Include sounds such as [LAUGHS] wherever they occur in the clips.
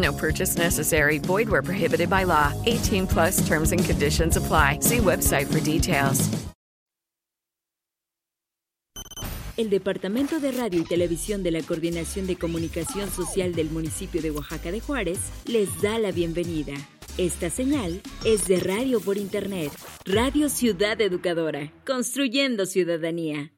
No purchase necessary. Void where prohibited by law. 18 plus terms and conditions apply. See website for details. El Departamento de Radio y Televisión de la Coordinación de Comunicación Social del municipio de Oaxaca de Juárez les da la bienvenida. Esta señal es de radio por Internet, Radio Ciudad Educadora, construyendo ciudadanía.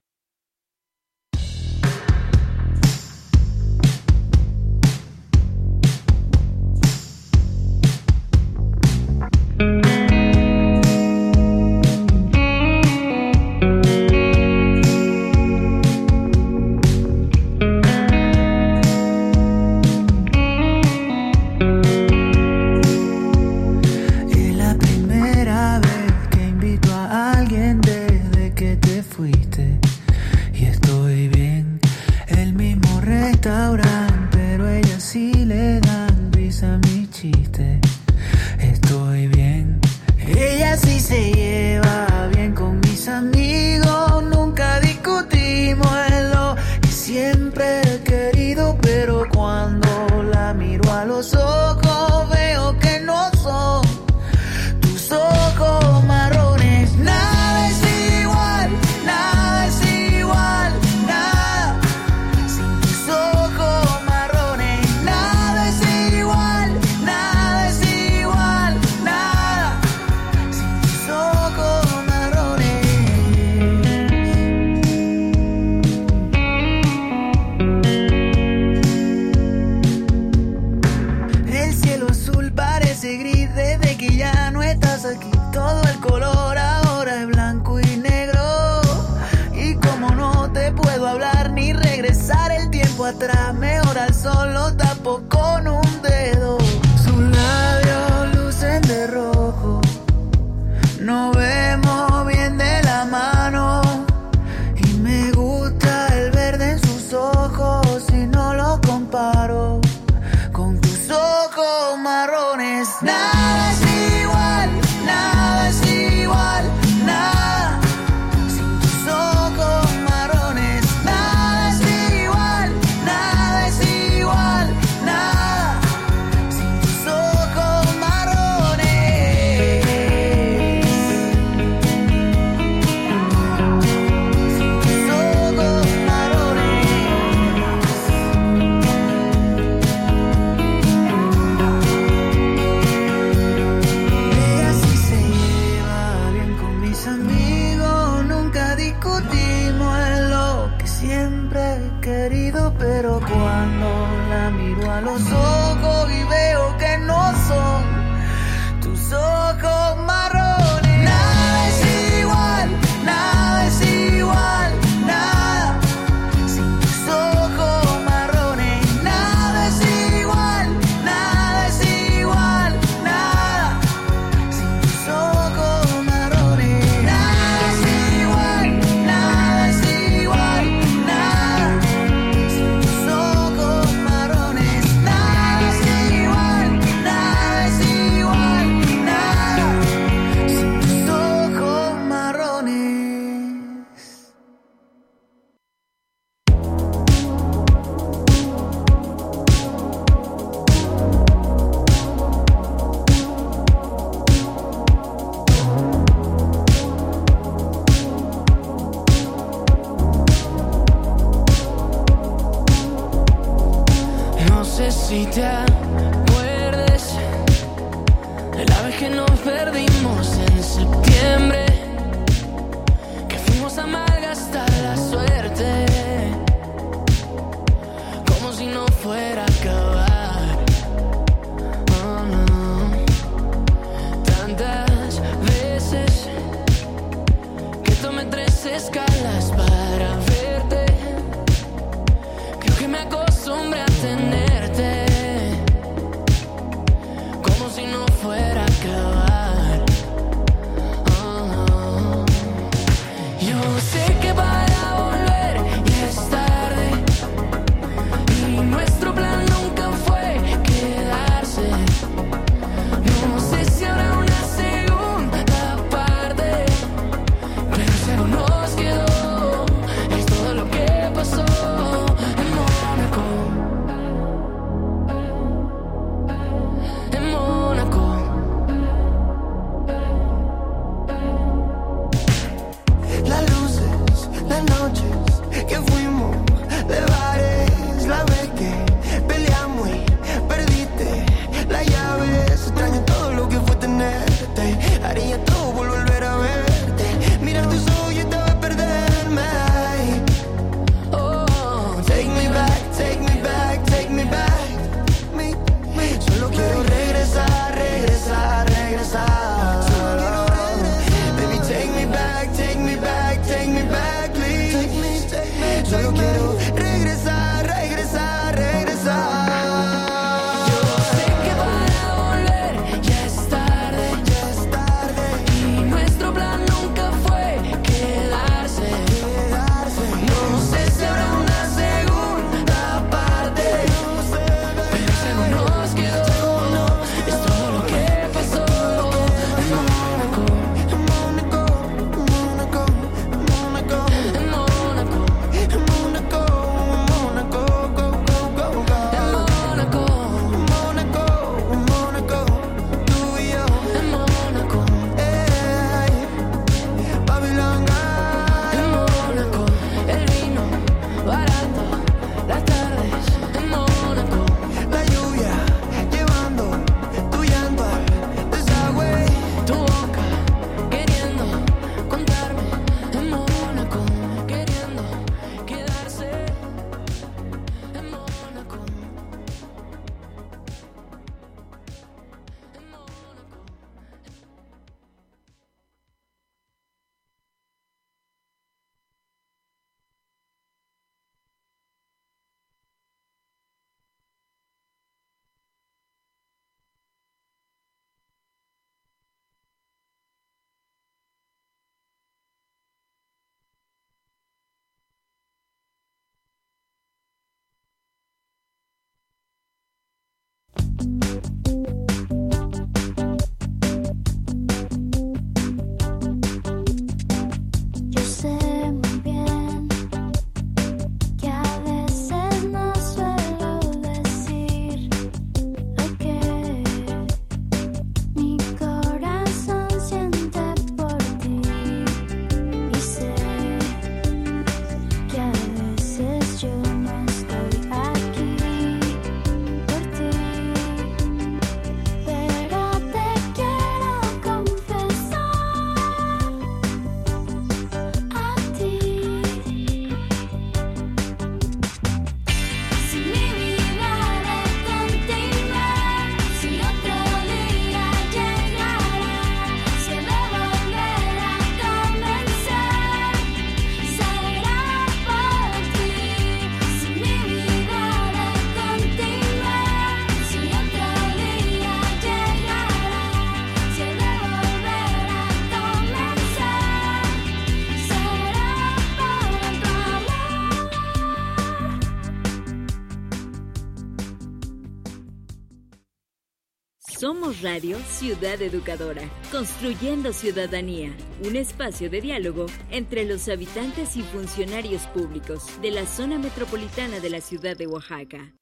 Radio Ciudad Educadora, construyendo ciudadanía, un espacio de diálogo entre los habitantes y funcionarios públicos de la zona metropolitana de la ciudad de Oaxaca.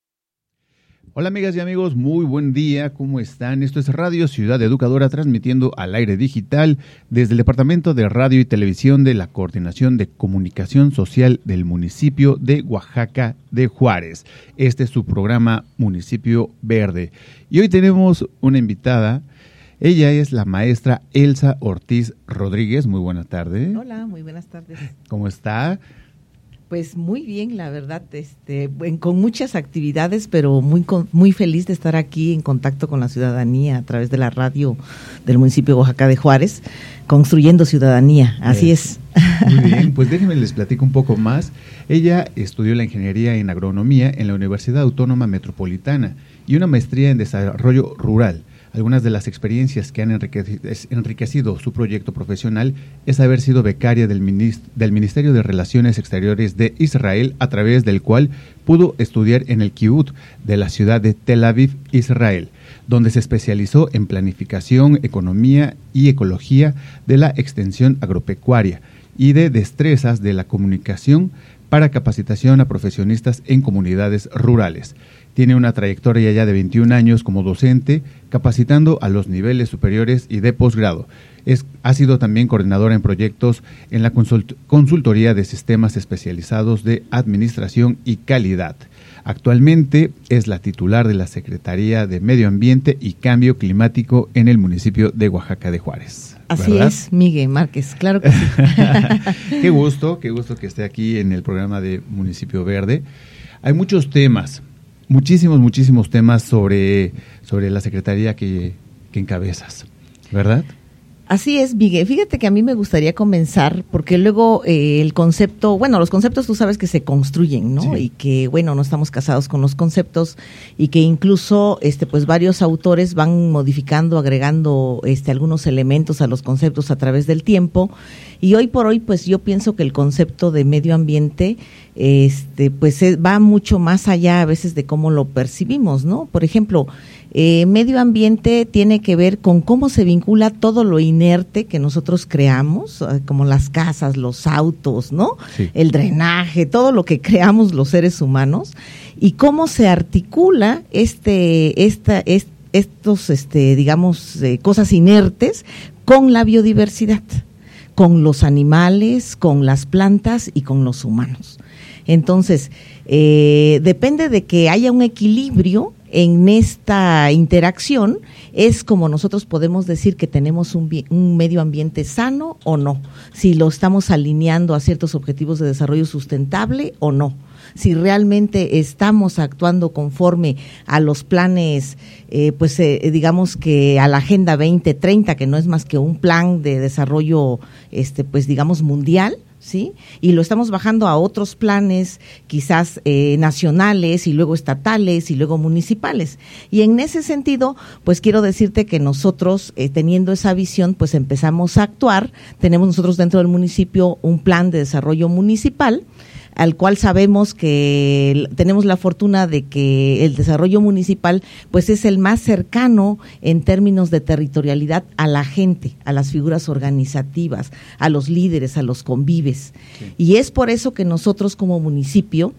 Hola amigas y amigos, muy buen día, ¿cómo están? Esto es Radio Ciudad Educadora transmitiendo al aire digital desde el Departamento de Radio y Televisión de la Coordinación de Comunicación Social del municipio de Oaxaca de Juárez. Este es su programa Municipio Verde. Y hoy tenemos una invitada, ella es la maestra Elsa Ortiz Rodríguez, muy buena tarde. Hola, muy buenas tardes. ¿Cómo está? Pues muy bien, la verdad, este, con muchas actividades, pero muy muy feliz de estar aquí en contacto con la ciudadanía a través de la radio del municipio de Oaxaca de Juárez, construyendo ciudadanía. Así es. Muy [LAUGHS] bien, pues déjenme les platico un poco más. Ella estudió la ingeniería en agronomía en la Universidad Autónoma Metropolitana y una maestría en desarrollo rural. Algunas de las experiencias que han enriquecido su proyecto profesional es haber sido becaria del, Ministerio de Relaciones Exteriores de Israel, a través del cual pudo estudiar en el Kibbutz de la ciudad de Tel Aviv, Israel, donde se especializó en planificación, economía y ecología de la extensión agropecuaria y de destrezas de la comunicación para capacitación a profesionistas en comunidades rurales. Tiene una trayectoria ya de 21 años como docente, capacitando a los niveles superiores y de posgrado. Es, ha sido también coordinadora en proyectos en la Consultoría de Sistemas Especializados de Administración y Calidad. Actualmente es la titular de la Secretaría de Medio Ambiente y Cambio Climático en el municipio de Oaxaca de Juárez. Así es, Miguel Márquez, claro que sí. [LAUGHS] qué gusto, qué gusto que esté aquí en el programa de Municipio Verde. Hay muchos temas, muchísimos, muchísimos temas sobre, sobre la Secretaría que, que encabezas, ¿verdad? Así es, Miguel. Fíjate que a mí me gustaría comenzar porque luego eh, el concepto, bueno, los conceptos tú sabes que se construyen, ¿no? Y que, bueno, no estamos casados con los conceptos y que incluso, este, pues varios autores van modificando, agregando, este, algunos elementos a los conceptos a través del tiempo. Y hoy por hoy, pues yo pienso que el concepto de medio ambiente, este, pues va mucho más allá a veces de cómo lo percibimos, ¿no? Por ejemplo, eh, medio ambiente tiene que ver con cómo se vincula todo lo inerte que nosotros creamos, eh, como las casas, los autos, ¿no? El drenaje, todo lo que creamos los seres humanos y cómo se articula este, esta, estos, este, digamos, eh, cosas inertes con la biodiversidad, con los animales, con las plantas y con los humanos. Entonces, depende de que haya un equilibrio en esta interacción es como nosotros podemos decir que tenemos un, un, medio ambiente sano o no, si lo estamos alineando a ciertos objetivos de desarrollo sustentable o no, si realmente estamos actuando conforme a los planes, eh, pues eh, digamos que a la Agenda 2030, que no es más que un plan de desarrollo, este, pues digamos mundial, ¿sí? Y lo estamos bajando a otros planes, quizás eh, nacionales y luego estatales y luego municipales. Y en ese sentido, pues quiero decirte que nosotros, eh, teniendo esa visión, pues empezamos a actuar. Tenemos nosotros dentro del municipio un plan de desarrollo municipal al cual sabemos que tenemos la fortuna de que el desarrollo municipal pues es el más cercano en términos de territorialidad a la gente, a las figuras organizativas, a los líderes, a los convives. Y es por eso que nosotros como municipio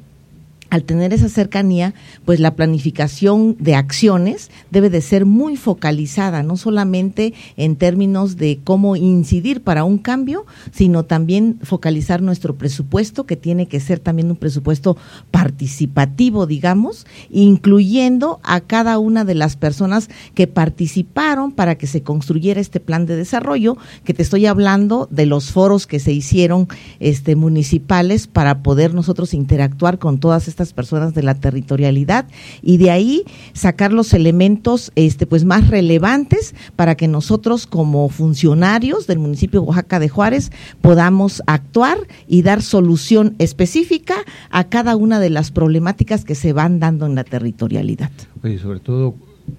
al tener esa cercanía, pues la planificación de acciones debe de ser muy focalizada, no solamente en términos de cómo incidir para un cambio, sino también focalizar nuestro presupuesto, que tiene que ser también un presupuesto participativo, digamos, incluyendo a cada una de las personas que participaron para que se construyera este plan de desarrollo, que te estoy hablando de los foros que se hicieron este municipales para poder nosotros interactuar con todas estas personas de la territorialidad y de ahí sacar los elementos este pues más relevantes para que nosotros como funcionarios del municipio de Oaxaca de Juárez podamos actuar y dar solución específica a cada una de las problemáticas que se van dando en la territorialidad. Oye, sobre todo,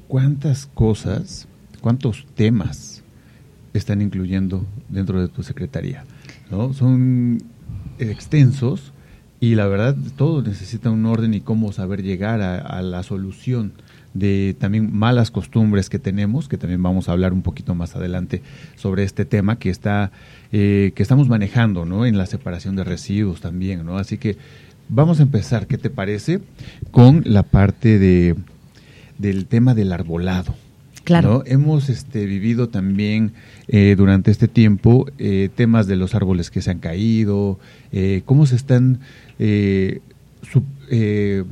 ¿cuántas cosas, cuántos temas están incluyendo dentro de tu secretaría? ¿no? Son extensos y la verdad, todo necesita un orden y cómo saber llegar a, la solución de también malas costumbres que tenemos, que también vamos a hablar un poquito más adelante sobre este tema que está eh, que estamos manejando, ¿no? En la separación de residuos también, ¿no? Así que vamos a empezar, ¿qué te parece? Con la parte de del tema del arbolado. Claro. Hemos este, vivido también eh, durante este tiempo eh, temas de los árboles que se han caído, cómo se están eh, eh,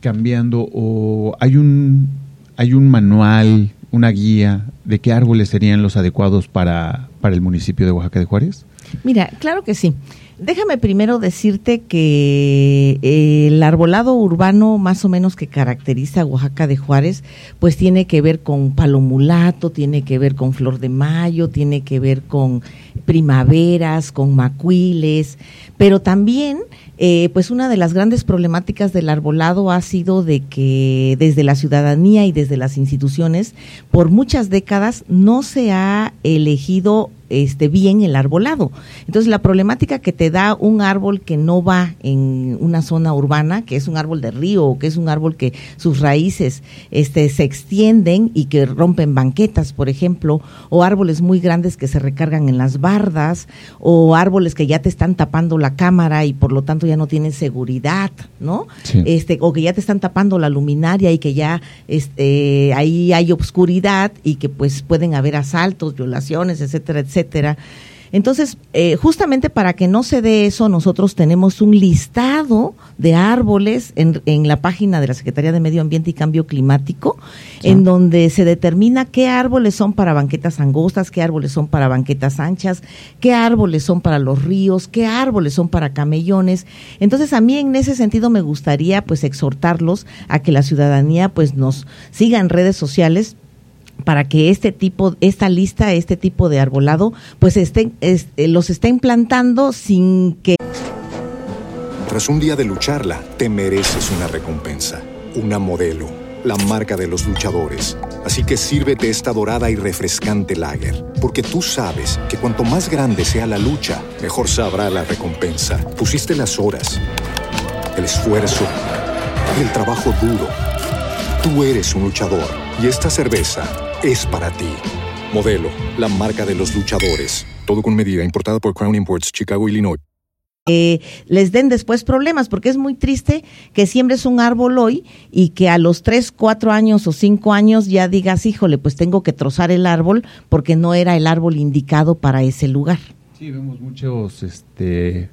cambiando o hay un, hay un manual, una guía de qué árboles serían los adecuados para, para el municipio de Oaxaca de Juárez? Mira, claro que sí. Déjame primero decirte que eh, el arbolado urbano más o menos que caracteriza a Oaxaca de Juárez, pues tiene que ver con palomulato, tiene que ver con flor de mayo, tiene que ver con primaveras, con macuiles, pero también eh, pues una de las grandes problemáticas del arbolado ha sido de que desde la ciudadanía y desde las instituciones por muchas décadas no se ha elegido este, bien el arbolado. Entonces, la problemática que te da un árbol que no va en una zona urbana, que es un árbol de río o que es un árbol que sus raíces este, se extienden y que rompen banquetas, por ejemplo, o árboles muy grandes que se recargan en las bardas, o árboles que ya te están tapando la cámara y por lo tanto ya no tienen seguridad, ¿no? Este, o que ya te están tapando la luminaria y que ya este, ahí hay obscuridad y que pues pueden haber asaltos, violaciones, etcétera, etcétera. Entonces, eh, justamente para que no se dé eso, nosotros tenemos un listado de árboles en, en, la página de la Secretaría de Medio Ambiente y Cambio Climático, en donde se determina qué árboles son para banquetas angostas, qué árboles son para banquetas anchas, qué árboles son para los ríos, qué árboles son para camellones. Entonces, a mí en ese sentido me gustaría pues exhortarlos a que la ciudadanía pues nos siga en redes sociales para que este tipo, esta lista, este tipo de arbolado, pues estén, eh, los estén plantando sin que... Tras un día de lucharla, te mereces una recompensa, una modelo, la marca de los luchadores. Así que sírvete esta dorada y refrescante lager, porque tú sabes que cuanto más grande sea la lucha, mejor sabrá la recompensa. Pusiste las horas, el esfuerzo, el trabajo duro. Tú eres un luchador y esta cerveza es para ti. Modelo, la marca de los luchadores. Todo con medida, importada por Crown Imports, Chicago, Illinois. Eh, les den después problemas, porque es muy triste que siembres un árbol hoy y que a los 3, 4 años o 5 años ya digas, híjole, pues tengo que trozar el árbol porque no era el árbol indicado para ese lugar. Sí, vemos muchos este,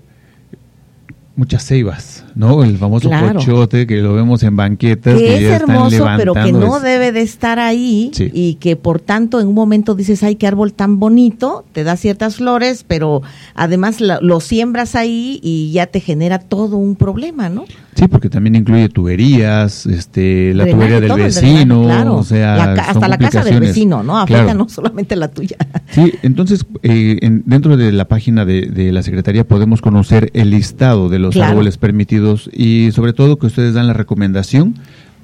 muchas ceibas, ¿no? El famoso cochote que lo vemos en banquetas. Que, es hermoso, pero que no debe de estar ahí y que por tanto en un momento dices, ay, qué árbol tan bonito, te da ciertas flores, pero además lo siembras ahí y ya te genera todo un problema, ¿no? Sí, porque también incluye tuberías, este, la tubería del vecino, o sea, hasta la casa del vecino, ¿no? Afecta no solamente la tuya. Sí, entonces eh, dentro de la página de, la Secretaría podemos conocer el listado de los árboles permitidos y sobre todo que ustedes dan la recomendación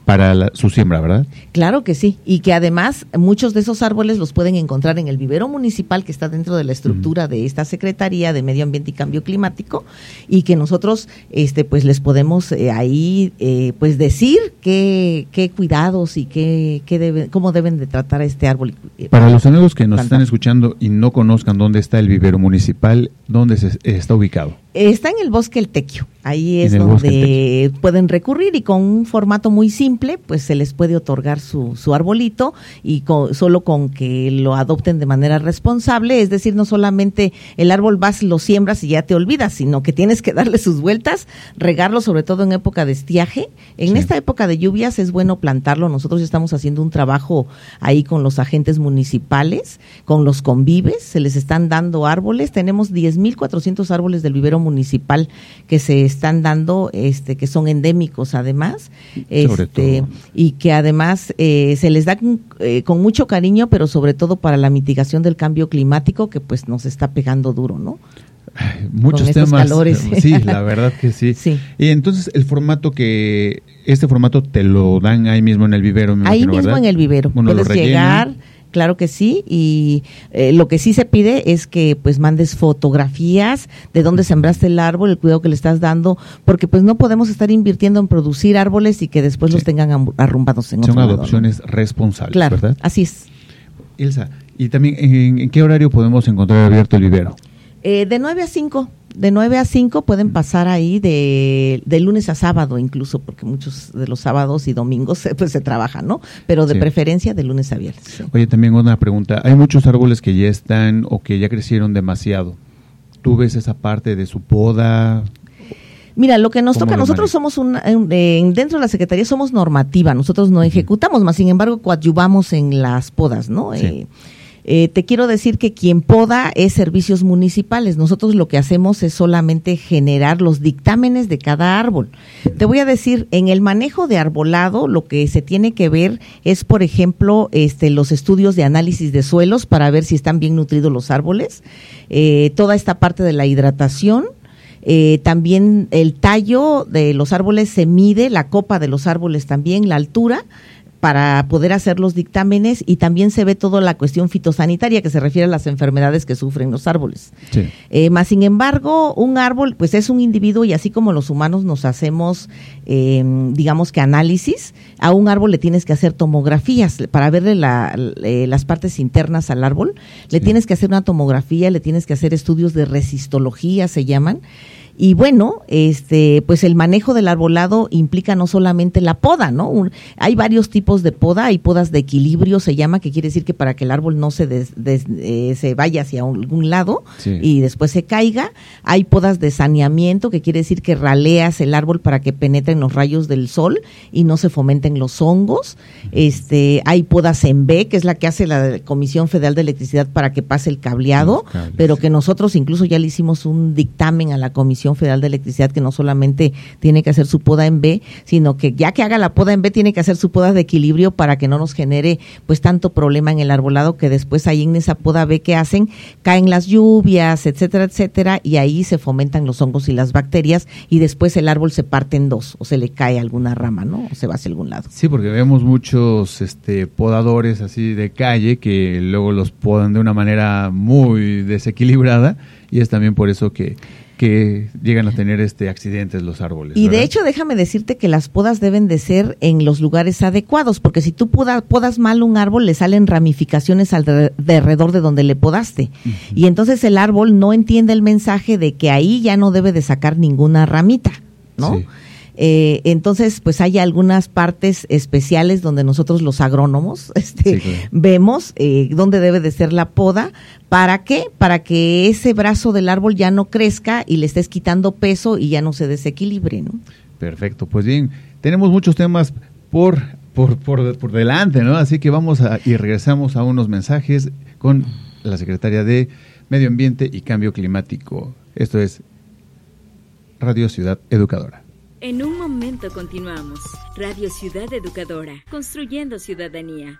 para su siembra, ¿verdad? Claro que sí, y que además muchos de esos árboles los pueden encontrar en el vivero municipal que está dentro de la estructura de esta Secretaría de Medio Ambiente y Cambio Climático y que nosotros este pues les podemos eh, ahí eh, pues decir qué, qué cuidados y qué, qué debe, cómo deben de tratar a este árbol. Eh, para los amigos que nos están escuchando y no conozcan dónde está el vivero municipal, ¿dónde se, está ubicado? Está en el bosque El Tequio. Ahí es donde pueden recurrir y con un formato muy simple, pues se les puede otorgar su, su arbolito y solo con que lo adopten de manera responsable. Es decir, no solamente el árbol vas, lo siembras y ya te olvidas, sino que tienes que darle sus vueltas, regarlo sobre todo en época de estiaje. En esta época de lluvias es bueno plantarlo. Nosotros estamos haciendo un trabajo ahí con los agentes municipales, con los convives, se les están dando árboles. Tenemos 10.400 árboles del vivero municipal que se están dando, este, que son endémicos además, este, y que además eh, se les da eh, con mucho cariño, pero sobre todo para la mitigación del cambio climático que pues nos está pegando duro, ¿no? muchos temas. [LAUGHS] Sí, la verdad que sí. sí. Y entonces el formato que, este formato te lo dan ahí mismo en el vivero. ahí mismo en el vivero. Puedes llegar claro que sí, y eh, lo que sí se pide es que pues mandes fotografías de dónde sembraste el árbol, el cuidado que le estás dando, porque pues no podemos estar invirtiendo en producir árboles y que después los tengan arrumbados en Son adopciones responsables, claro, ¿verdad? Así es. Ilsa, y también, ¿en, qué horario podemos encontrar abierto el vivero? Eh, de 9 a 5 de 9 a 5 pueden pasar ahí de, de, lunes a sábado incluso, porque muchos de los sábados y domingos pues, se trabajan, ¿no? Pero de preferencia de lunes a viernes. Oye, también una pregunta. Hay muchos árboles que ya están o que ya crecieron demasiado. ¿Tú ves esa parte de su poda? Mira, lo que nos toca, nosotros somos un, dentro de la Secretaría somos normativa, nosotros no ejecutamos, más sin embargo coadyuvamos en las podas, ¿no? Eh, eh, te quiero decir que quien poda es servicios municipales. Nosotros lo que hacemos es solamente generar los dictámenes de cada árbol. Te voy a decir, en el manejo de arbolado, lo que se tiene que ver es, por ejemplo, este, los estudios de análisis de suelos para ver si están bien nutridos los árboles, eh, toda esta parte de la hidratación. Eh, también el tallo de los árboles se mide, la copa de los árboles también, la altura, para poder hacer los dictámenes y también se ve toda la cuestión fitosanitaria que se refiere a las enfermedades que sufren los árboles. Eh, más sin embargo, un árbol pues es un individuo y así como los humanos nos hacemos, eh, digamos que análisis, a un árbol le tienes que hacer tomografías para verle las partes internas al árbol, le tienes que hacer una tomografía, le tienes que hacer estudios de resistología, se llaman. Y bueno, este, pues el manejo del arbolado implica no solamente la poda, ¿no? hay varios tipos de poda, hay podas de equilibrio, se llama, que quiere decir que para que el árbol no se, eh, se vaya hacia algún lado y después se caiga. Hay podas de saneamiento, que quiere decir que raleas el árbol para que penetren los rayos del sol y no se fomenten los hongos. Este, hay podas en B, que es la que hace la Comisión Federal de Electricidad para que pase el cableado, pero que nosotros incluso ya le hicimos un dictamen a la Federal de Electricidad que no solamente tiene que hacer su poda en B, sino que ya que haga la poda en B tiene que hacer su poda de equilibrio para que no nos genere pues tanto problema en el arbolado que después ahí en esa poda B que hacen caen las lluvias, etcétera, etcétera, y ahí se fomentan los hongos y las bacterias y después el árbol se parte en dos o se le cae alguna rama, ¿no? O se va hacia algún lado. Sí, porque vemos muchos este podadores así de calle que luego los podan de una manera muy desequilibrada y es también por eso que que llegan a tener este accidentes los árboles. Y de hecho, déjame decirte que las podas deben de ser en los lugares adecuados, porque si tú podas, mal un árbol, le salen ramificaciones alrededor de donde le podaste. Y entonces el árbol no entiende el mensaje de que ahí ya no debe de sacar ninguna ramita, ¿no? Eh, entonces, pues hay algunas partes especiales donde nosotros los agrónomos [LAUGHS] este, vemos eh, dónde debe de ser la poda. ¿Para qué? Para que ese brazo del árbol ya no crezca y le estés quitando peso y ya no se desequilibre. ¿no? Perfecto, pues bien, tenemos muchos temas por, por, por, por delante, ¿no? Así que vamos a, y regresamos a unos mensajes con la secretaria de Medio Ambiente y Cambio Climático. Esto es Radio Ciudad Educadora. En un momento continuamos. Radio Ciudad Educadora, construyendo ciudadanía.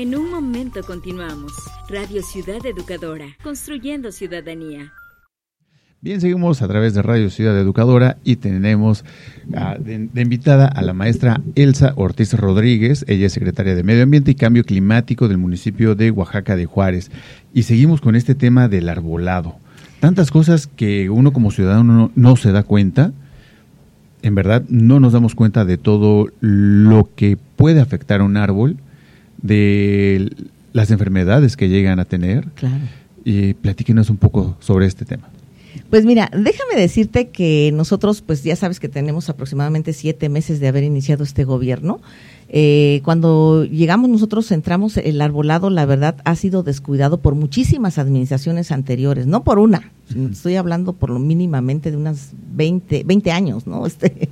En un momento continuamos. Radio Ciudad Educadora, construyendo ciudadanía. Bien, seguimos a través de Radio Ciudad Educadora y tenemos ah, de, invitada a la maestra Elsa Ortiz Rodríguez. Ella es secretaria de Medio Ambiente y Cambio Climático del municipio de Oaxaca de Juárez. Y seguimos con este tema del arbolado. Tantas cosas que uno como ciudadano no, se da cuenta. En verdad, no nos damos cuenta de todo lo que puede afectar a un árbol, de las enfermedades que llegan a tener. Claro. Y platíquenos un poco sobre este tema. Pues mira, déjame decirte que nosotros, pues ya sabes que tenemos aproximadamente siete meses de haber iniciado este gobierno eh, cuando llegamos nosotros entramos, el arbolado, la verdad, ha sido descuidado por muchísimas administraciones anteriores, no por una, estoy hablando por lo mínimamente de unas 20, 20 años, ¿no? [LAUGHS] Este,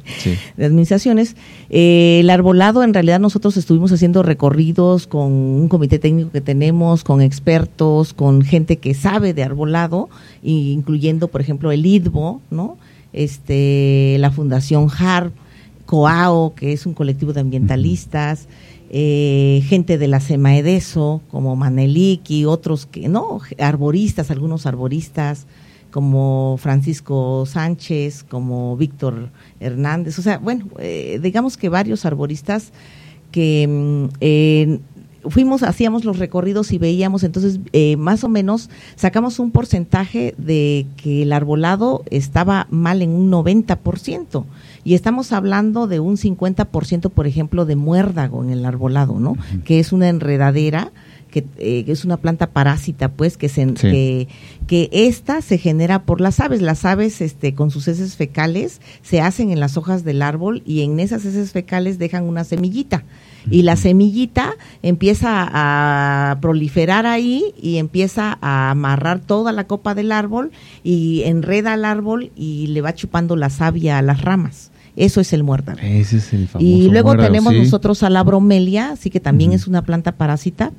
De administraciones. Eh, el arbolado, en realidad, nosotros estuvimos haciendo recorridos con un comité técnico que tenemos, con expertos, con gente que sabe de arbolado, incluyendo, por ejemplo, el IDBO, ¿no? Este, la Fundación HARP, COAO, que es un colectivo de ambientalistas, eh, gente de la SEMAEDESO, como Maneliki, otros que, no, arboristas, algunos arboristas, como Francisco Sánchez, como Víctor Hernández, o sea, bueno, eh, digamos que varios arboristas que mm, fuimos, hacíamos los recorridos y veíamos, entonces eh, más o menos sacamos un porcentaje de que el arbolado estaba mal en un 90%. Y estamos hablando de un 50%, por ejemplo, de muérdago en el arbolado, ¿no? Que es una enredadera. Que, eh, es una planta parásita, pues, que, se, que, que esta se genera por las aves. Las aves, este, con sus heces fecales, se hacen en las hojas del árbol y en esas heces fecales dejan una semillita y la semillita empieza a proliferar ahí y empieza a amarrar toda la copa del árbol y enreda al árbol y le va chupando la savia a las ramas. Eso es el muérdago. Ese es el famoso Y luego tenemos nosotros a la bromelia, así que también es una planta parásita,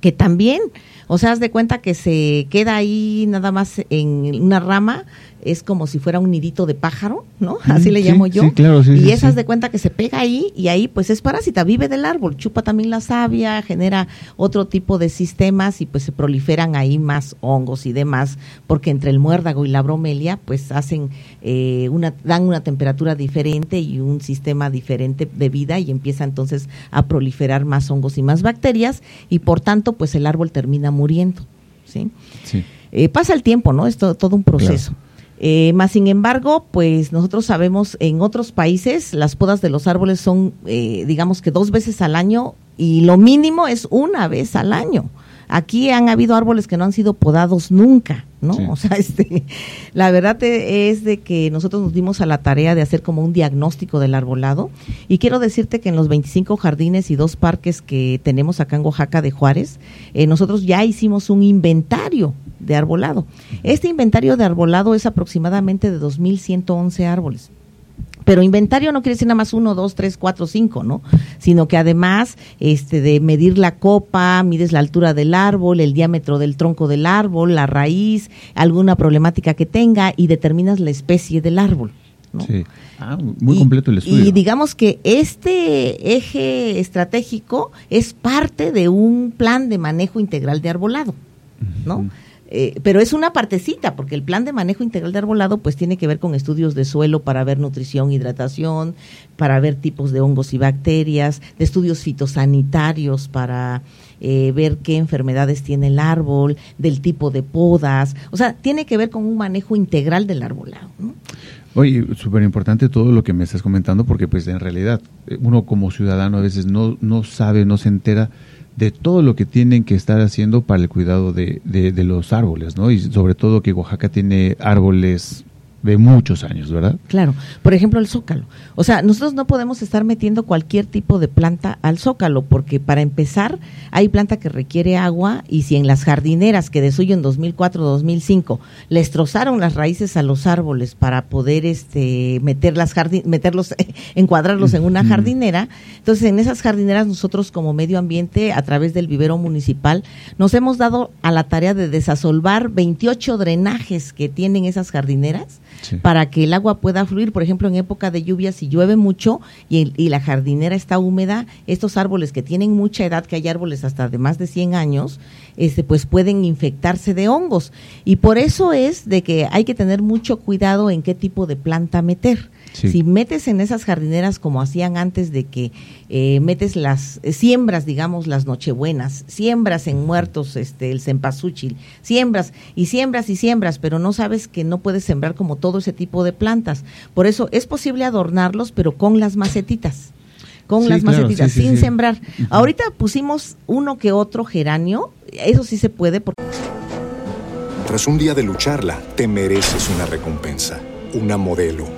que también, o sea, haz de cuenta que se queda ahí nada más en una rama es como si fuera un nidito de pájaro, ¿no? Así le llamo yo. y esas de cuenta que se pega ahí y ahí pues es parásita, vive del árbol, chupa también la savia, genera otro tipo de sistemas y pues se proliferan ahí más hongos y demás, porque entre el muérdago y la bromelia pues hacen eh, una, dan una temperatura diferente y un sistema diferente de vida y empieza entonces a proliferar más hongos y más bacterias y por tanto pues el árbol termina muriendo, ¿sí? Eh, pasa el tiempo, ¿no? Es todo, un proceso. Eh, más sin embargo, pues nosotros sabemos en otros países las podas de los árboles son, eh, digamos que dos veces al año y lo mínimo es una vez al año. Aquí han habido árboles que no han sido podados nunca, ¿no? [LAUGHS] O sea, este, la verdad es de que nosotros nos dimos a la tarea de hacer como un diagnóstico del arbolado y quiero decirte que en los 25 jardines y dos parques que tenemos acá en Oaxaca de Juárez, eh, nosotros ya hicimos un inventario de arbolado. Este inventario de arbolado es aproximadamente de 2.111 árboles. Pero inventario no quiere decir nada más uno, dos, tres, cuatro, cinco, ¿no? Sino que además este, de medir la copa, mides la altura del árbol, el diámetro del tronco del árbol, la raíz, alguna problemática que tenga y determinas la especie del árbol. ¿no? Sí. Ah, muy completo el estudio. Y digamos que este eje estratégico es parte de un plan de manejo integral de arbolado, ¿no? Eh, pero es una partecita, porque el plan de manejo integral de arbolado pues tiene que ver con estudios de suelo para ver nutrición, hidratación, para ver tipos de hongos y bacterias, de estudios fitosanitarios para eh, ver qué enfermedades tiene el árbol, del tipo de podas, o sea, tiene que ver con un manejo integral del arbolado. Oye, súper importante todo lo que me estás comentando, porque pues en realidad eh, uno como ciudadano a veces no, no sabe, no se entera de todo lo que tienen que estar haciendo para el cuidado de, de, los árboles, ¿no? Y sobre todo que Oaxaca tiene árboles de muchos años, ¿verdad? Claro. Por ejemplo, el zócalo. O sea, nosotros no podemos estar metiendo cualquier tipo de planta al zócalo, porque para empezar, hay planta que requiere agua y si en las jardineras que de suyo en 2004-2005 les trozaron las raíces a los árboles para poder este meter las meterlos, [LAUGHS] encuadrarlos en una jardinera, entonces en esas jardineras nosotros como medio ambiente, a través del vivero municipal, nos hemos dado a la tarea de desasolvar 28 drenajes que tienen esas jardineras para que el agua pueda fluir. Por ejemplo, en época de lluvia, si llueve mucho y, la jardinera está húmeda, estos árboles que tienen mucha edad, que hay árboles hasta de más de 100 años, este, pues pueden infectarse de hongos. Y por eso es de que hay que tener mucho cuidado en qué tipo de planta meter. Si metes en esas jardineras como hacían antes de que eh, metes las eh, siembras, digamos, las nochebuenas, siembras en muertos, este, el cempasúchil, siembras y siembras y siembras, pero no sabes que no puedes sembrar como todo ese tipo de plantas. Por eso es posible adornarlos, pero con las macetitas con las macetitas, sin sembrar. Ahorita pusimos uno que otro geranio, eso sí se puede. Tras un día de lucharla, te mereces una recompensa, una modelo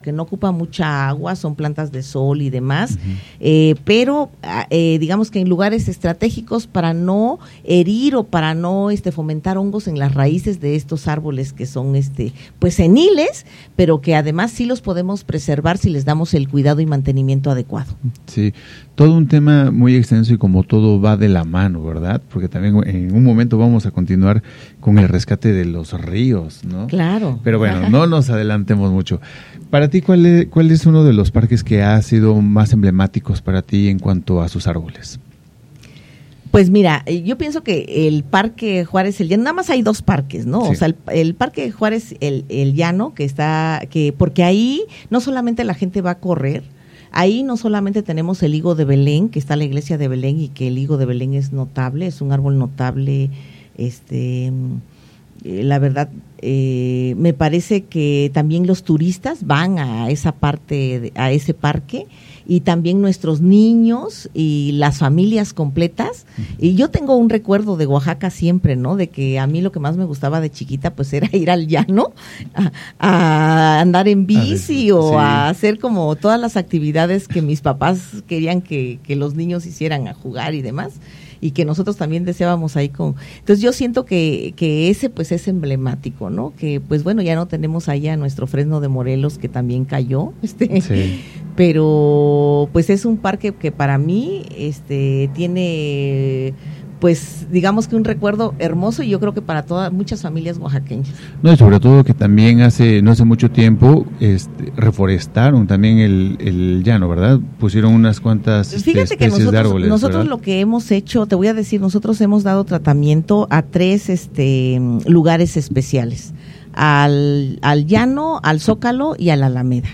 Que no ocupa mucha agua, son plantas de sol y demás, eh, pero ah, eh, digamos que en lugares estratégicos para no herir o para no este, fomentar hongos en las raíces de estos árboles que son este, pues seniles, pero que además sí los podemos preservar si les damos el cuidado y mantenimiento adecuado. Sí, todo un tema muy extenso y como todo va de la mano, ¿verdad? Porque también en un momento vamos a continuar con el rescate de los ríos, ¿no? Claro. Pero bueno, no nos adelantemos mucho. Para ti, ¿cuál es, ¿cuál es uno de los parques que ha sido más emblemáticos para ti en cuanto a sus árboles? Pues mira, yo pienso que el Parque Juárez, el Llano, nada más hay dos parques, ¿no? O sea, el, Parque Juárez, el, el, Llano, que está, que porque ahí no solamente la gente va a correr, ahí no solamente tenemos el higo de Belén, que está la iglesia de Belén y que el higo de Belén es notable, es un árbol notable, este eh, la verdad, eh, me parece que también los turistas van a esa parte, a ese parque y también nuestros niños y las familias completas. Y yo tengo un recuerdo de Oaxaca siempre, ¿no? De que a mí lo que más me gustaba de chiquita, pues era ir al llano a, andar en bici o a hacer como todas las actividades que mis papás querían que, que los niños hicieran a jugar y demás y que nosotros también deseábamos ahí con entonces yo siento que, que ese pues es emblemático no que pues bueno ya no tenemos ahí a nuestro Fresno de Morelos que también cayó [LAUGHS] este pero pues es un parque que para mí este tiene pues digamos que un recuerdo hermoso y yo creo que para todas muchas familias oaxaqueñas. No, y sobre todo que también hace no hace mucho tiempo este, reforestaron también el, el llano, ¿verdad? Pusieron unas cuantas este, especies de árboles. Nosotros lo que hemos hecho, te voy a decir, nosotros hemos dado tratamiento a tres este lugares especiales. Al, al llano, al zócalo y a la alameda.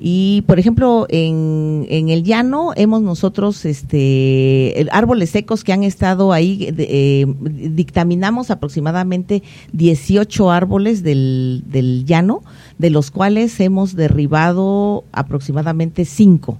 Y, por ejemplo, en, en el llano hemos nosotros este, árboles secos que han estado ahí, eh, dictaminamos aproximadamente 18 árboles del, del llano, de los cuales hemos derribado aproximadamente 5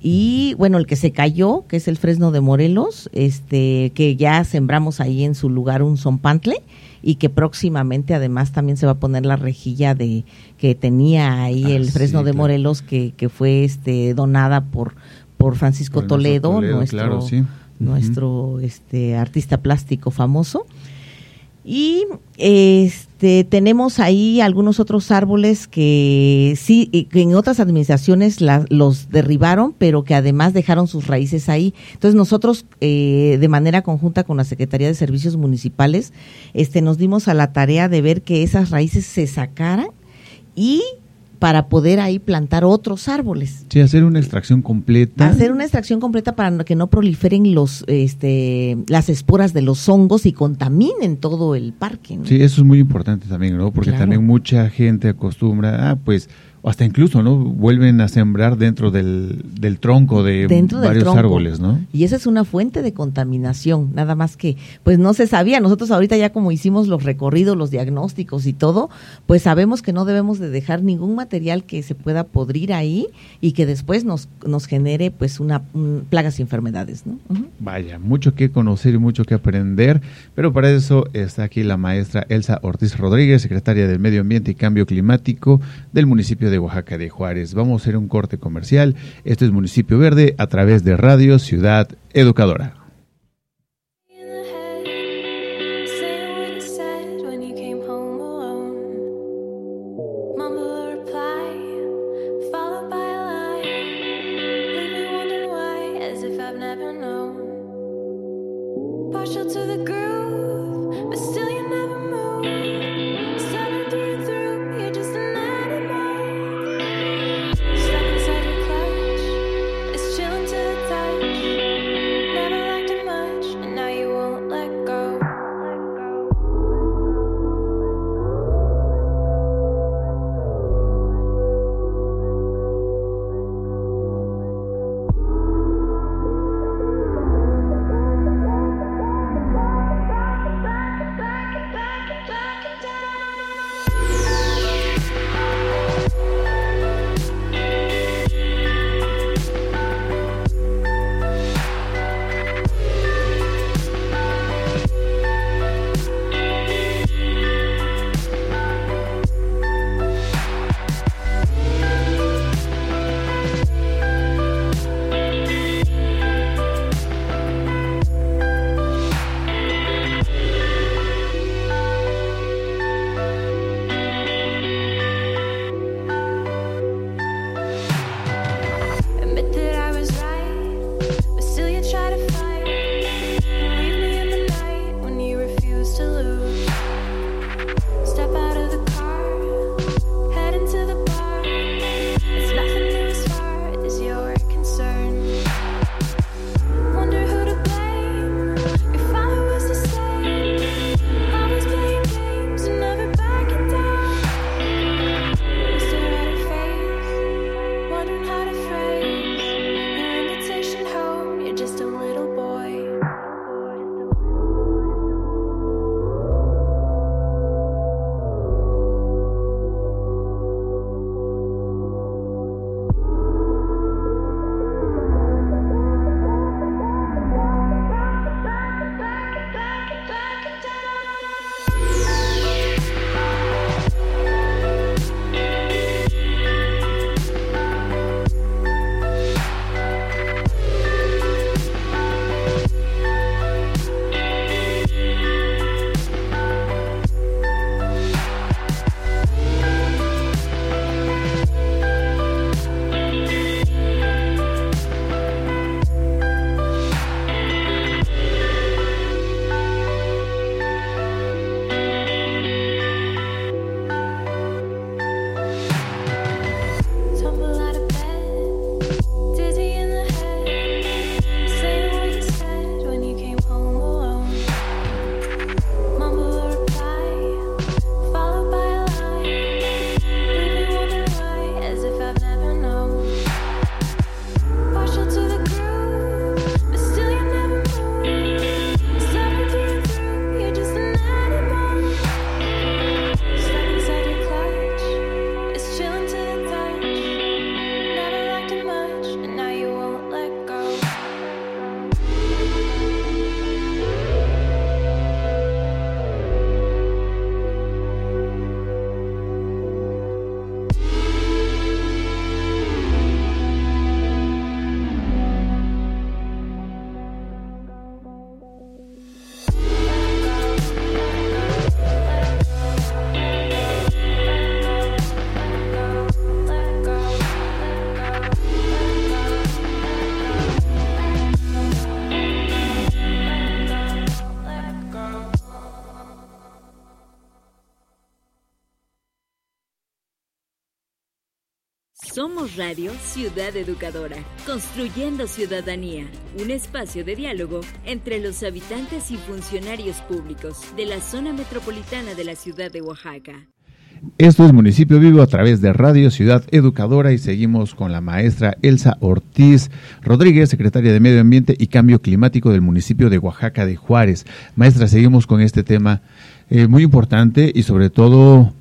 y bueno el que se cayó que es el fresno de Morelos este que ya sembramos ahí en su lugar un zompantle y que próximamente además también se va a poner la rejilla de que tenía ahí ah, el Fresno de Morelos que, que fue este donada por por Francisco Toledo, nuestro nuestro este artista plástico famoso. Y este tenemos ahí algunos otros árboles que sí en otras administraciones los derribaron, pero que además dejaron sus raíces ahí. Entonces nosotros eh, de manera conjunta con la Secretaría de Servicios Municipales, este nos dimos a la tarea de ver que esas raíces se sacaran y para poder ahí plantar otros árboles. Sí, hacer una extracción completa. Hacer una extracción completa para que no proliferen los, este, las esporas de los hongos y contaminen todo el parque. Sí, eso es muy importante también, ¿no? Porque también mucha gente acostumbra, ah, pues hasta incluso, ¿no? Vuelven a sembrar dentro del, del tronco de Dentro varios tronco. árboles, ¿no? Y esa es una fuente de contaminación, nada más que, pues no se sabía. Nosotros ahorita ya como hicimos los recorridos, los diagnósticos y todo, pues sabemos que no debemos de dejar ningún material que se pueda podrir ahí y que después nos, nos genere pues una un- plagas y enfermedades, ¿no? Vaya, mucho que conocer y mucho que aprender, pero para eso está aquí la maestra Elsa Ortiz Rodríguez, secretaria del Medio Ambiente y Cambio Climático del municipio de Oaxaca de Juárez. Vamos a hacer un corte comercial. Esto es Municipio Verde a través de Radio Ciudad Educadora. Radio Ciudad Educadora, construyendo ciudadanía, un espacio de diálogo entre los habitantes y funcionarios públicos de la zona metropolitana de la ciudad de Oaxaca. Esto es Municipio Vivo a través de Radio Ciudad Educadora y seguimos con la maestra Elsa Ortiz Rodríguez, secretaria de Medio Ambiente y Cambio Climático del municipio de Oaxaca de Juárez. Maestra, seguimos con este tema eh, muy importante y sobre todo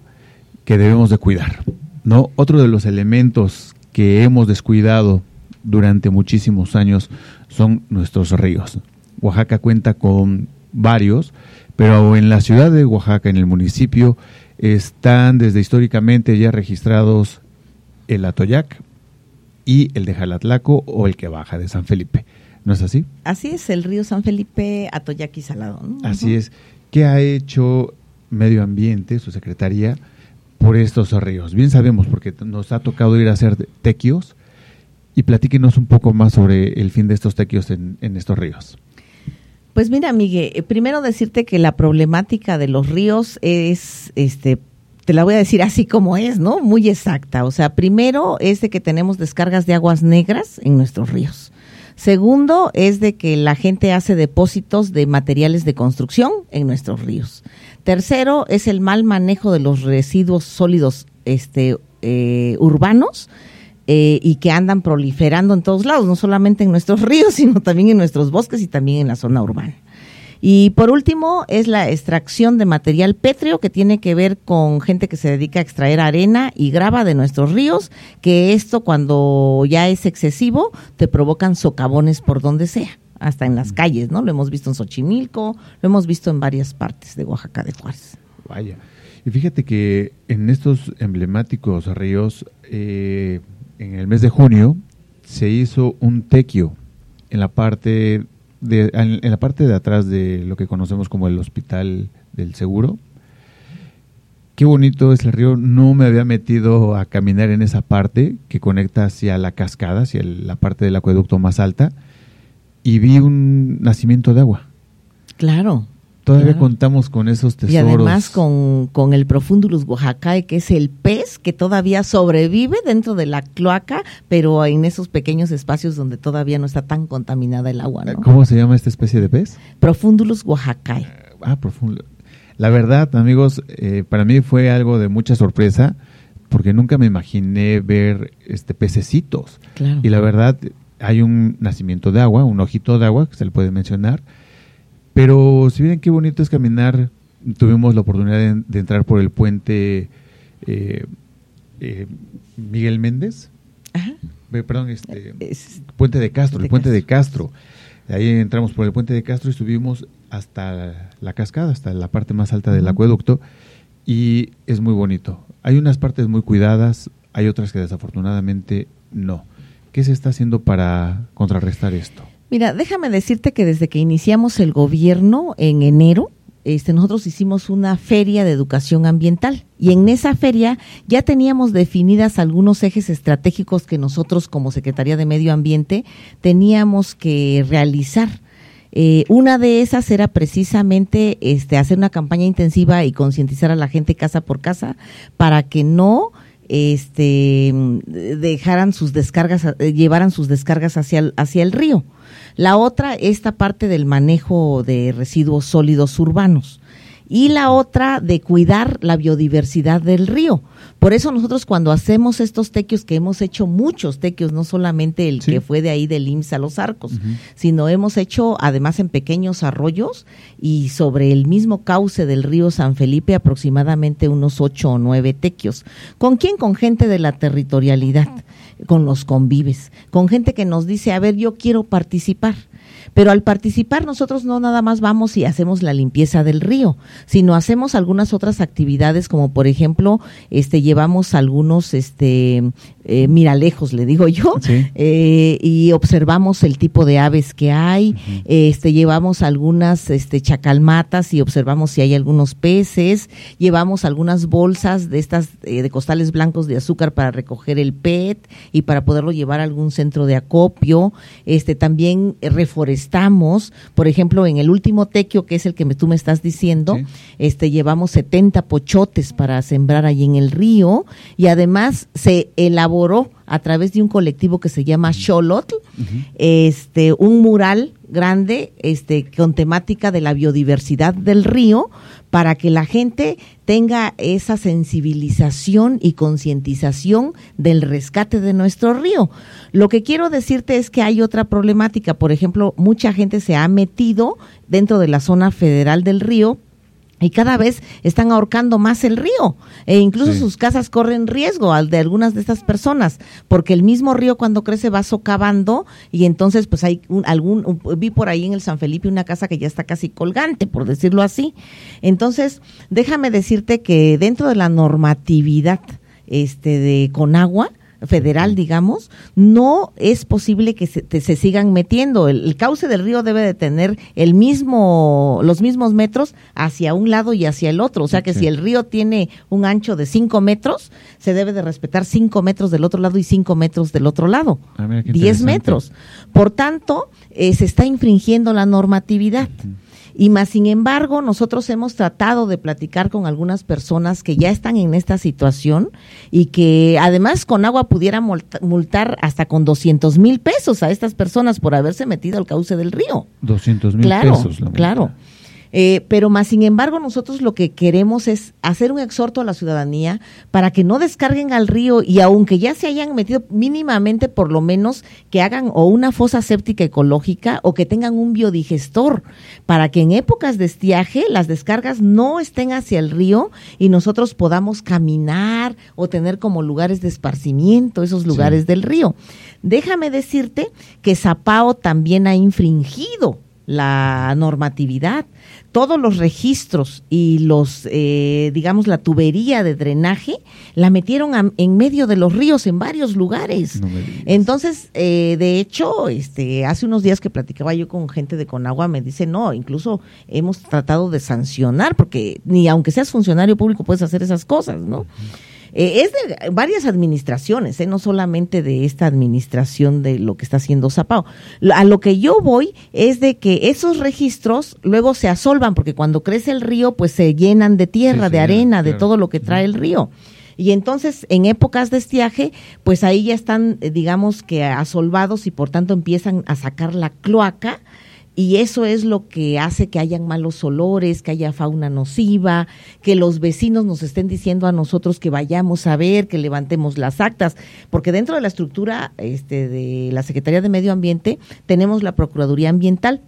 que debemos de cuidar. ¿no? Otro de los elementos que hemos descuidado durante muchísimos años son nuestros ríos. Oaxaca cuenta con varios, pero en la ciudad de Oaxaca, en el municipio, están desde históricamente ya registrados el Atoyac y el de Jalatlaco o el que baja de San Felipe. ¿No es así? Así es, el río San Felipe, Atoyac y Salado. ¿no? Así es. ¿Qué ha hecho Medio Ambiente, su secretaría, por estos ríos? Bien sabemos, porque nos ha tocado ir a hacer tequios, y platíquenos un poco más sobre el fin de estos tequios en, en estos ríos. Pues mira, Miguel, eh, primero decirte que la problemática de los ríos es, este, te la voy a decir así como es, ¿no? Muy exacta. O sea, primero es de que tenemos descargas de aguas negras en nuestros ríos. Segundo es de que la gente hace depósitos de materiales de construcción en nuestros ríos. Tercero es el mal manejo de los residuos sólidos este, eh, urbanos eh, y que andan proliferando en todos lados, no solamente en nuestros [LAUGHS] ríos, sino también en nuestros bosques y también en la zona urbana. Y por último es la extracción de material pétreo que tiene que ver con gente que se dedica a extraer arena y grava de nuestros ríos, que esto cuando ya es excesivo te provocan socavones por donde sea, hasta en las calles, ¿no? Lo hemos visto en Xochimilco, lo hemos visto en varias partes de Oaxaca de Juárez. Vaya. Y fíjate que en estos emblemáticos ríos, eh, en el mes de junio, se hizo un tequio en la parte de, en la parte de atrás de lo que conocemos como el Hospital del Seguro. Qué bonito es el río. No me había metido a caminar en esa parte que conecta hacia la cascada, hacia la parte del acueducto más alta, y vi un nacimiento de agua. Claro. Todavía Claro. contamos con esos tesoros. Y además con, con el Profundulus oaxacae, que es el pez que todavía sobrevive dentro de la cloaca, pero en esos pequeños espacios donde todavía no está tan contaminada el agua, ¿no? ¿Cómo se llama esta especie de pez? Profundulus oaxacae. Ah, profundo. La verdad, amigos, eh, para mí fue algo de mucha sorpresa porque nunca me imaginé ver este pececitos. Claro. Y la verdad, hay un nacimiento de agua, un ojito de agua que se le puede mencionar. Pero si miren qué bonito es caminar, tuvimos la oportunidad de, de entrar por el puente eh, eh, Miguel Méndez. Ajá. Eh, Perdón, este, Es- Puente de Castro, de el puente de Castro. Ahí entramos por el puente de Castro y subimos hasta la cascada, hasta la parte más alta del acueducto y es muy bonito. Hay unas partes muy cuidadas, hay otras que desafortunadamente no. ¿Qué se está haciendo para contrarrestar esto? Mira, déjame decirte que desde que iniciamos el gobierno en enero, este, nosotros hicimos una feria de educación ambiental y en esa feria ya teníamos definidas algunos ejes estratégicos que nosotros como Secretaría de Medio Ambiente teníamos que realizar. Eh, una de esas era precisamente este, hacer una campaña intensiva y concientizar a la gente casa por casa para que no este, dejaran sus descargas, eh, llevaran sus descargas hacia el, hacia el río. La otra, esta parte del manejo de residuos sólidos urbanos. Y la otra, de cuidar la biodiversidad del río. Por eso nosotros cuando hacemos estos tequios, que hemos hecho muchos tequios, no solamente el Sí. que fue de ahí del IMSS a los arcos, sino hemos hecho además en pequeños arroyos y sobre el mismo cauce del río San Felipe aproximadamente unos ocho o nueve tequios. ¿Con quién? Con gente de la territorialidad, con los convives, con gente que nos dice, a ver, yo quiero participar. Pero al participar nosotros no nada más vamos y hacemos la limpieza del río, sino hacemos algunas otras actividades como por ejemplo, este llevamos algunos este eh, miralejos, le digo yo, Sí. eh, y observamos el tipo de aves que hay, este llevamos algunas este chacalmatas y observamos si hay algunos peces, llevamos algunas bolsas de estas eh, de costales blancos de azúcar para recoger el PET y para poderlo llevar a algún centro de acopio, este también eh, reforestamos, por ejemplo, en el último tequio que es el que me- tú me estás diciendo, Sí. este llevamos 70 pochotes para sembrar ahí en el río y además se elaboró a través de un colectivo que se llama Xolotl, este un mural grande este con temática de la biodiversidad del río para que la gente tenga esa sensibilización y concientización del rescate de nuestro río. Lo que quiero decirte es que hay otra problemática, por ejemplo, mucha gente se ha metido dentro de la zona federal del río y cada vez están ahorcando más el río e incluso Sí. sus casas corren riesgo al de algunas de estas personas porque el mismo río cuando crece va socavando y entonces pues hay un, algún un- vi por ahí en el San Felipe una casa que ya está casi colgante por decirlo así entonces déjame decirte que dentro de la normatividad este de Conagua federal, digamos, no es posible que se, te- se sigan metiendo. El, el cauce del río debe de tener el mismo, los mismos metros hacia un lado y hacia el otro. O sea que Sí. si el río tiene un ancho de 5 metros, se debe de respetar 5 metros del otro lado y 5 metros del otro lado. Ah, mira qué 10 interesante. metros. Por tanto, eh, se está infringiendo la normatividad. Y más sin embargo, nosotros hemos tratado de platicar con algunas personas que ya están en esta situación y que además con agua pudiera multa- multar hasta con 200 mil pesos a estas personas por haberse metido al cauce del río. 200 mil Claro, pesos. la multa. claro. Eh, pero más sin embargo, nosotros lo que queremos es hacer un exhorto a la ciudadanía para que no descarguen al río y aunque ya se hayan metido mínimamente, por lo menos que hagan o una fosa séptica ecológica o que tengan un biodigestor para que en épocas de estiaje las descargas no estén hacia el río y nosotros podamos caminar o tener como lugares de esparcimiento esos lugares del río. Déjame decirte que Zapao también ha infringido la normatividad, todos los registros y los, eh, digamos, la tubería de drenaje la metieron a- en medio de los ríos en varios lugares. No. Entonces, eh, de hecho, este, hace unos días que platicaba yo con gente de Conagua, me dice, no, incluso hemos tratado de sancionar, porque ni aunque seas funcionario público puedes hacer esas cosas, ¿no? Eh, es de varias administraciones, ¿eh? no solamente de esta administración de lo que está haciendo Zapao. A lo que yo voy es de que esos registros luego se asolvan, porque cuando crece el río, pues se llenan de tierra, Sí, de arena, de todo lo que trae el río. Y entonces, en épocas de estiaje, pues ahí ya están, eh, digamos que asolvados y por tanto empiezan a sacar la cloaca. Y eso es lo que hace que hayan malos olores, que haya fauna nociva, que los vecinos nos estén diciendo a nosotros que vayamos a ver, que levantemos las actas, porque dentro de la estructura este, de la Secretaría de Medio Ambiente tenemos la Procuraduría Ambiental.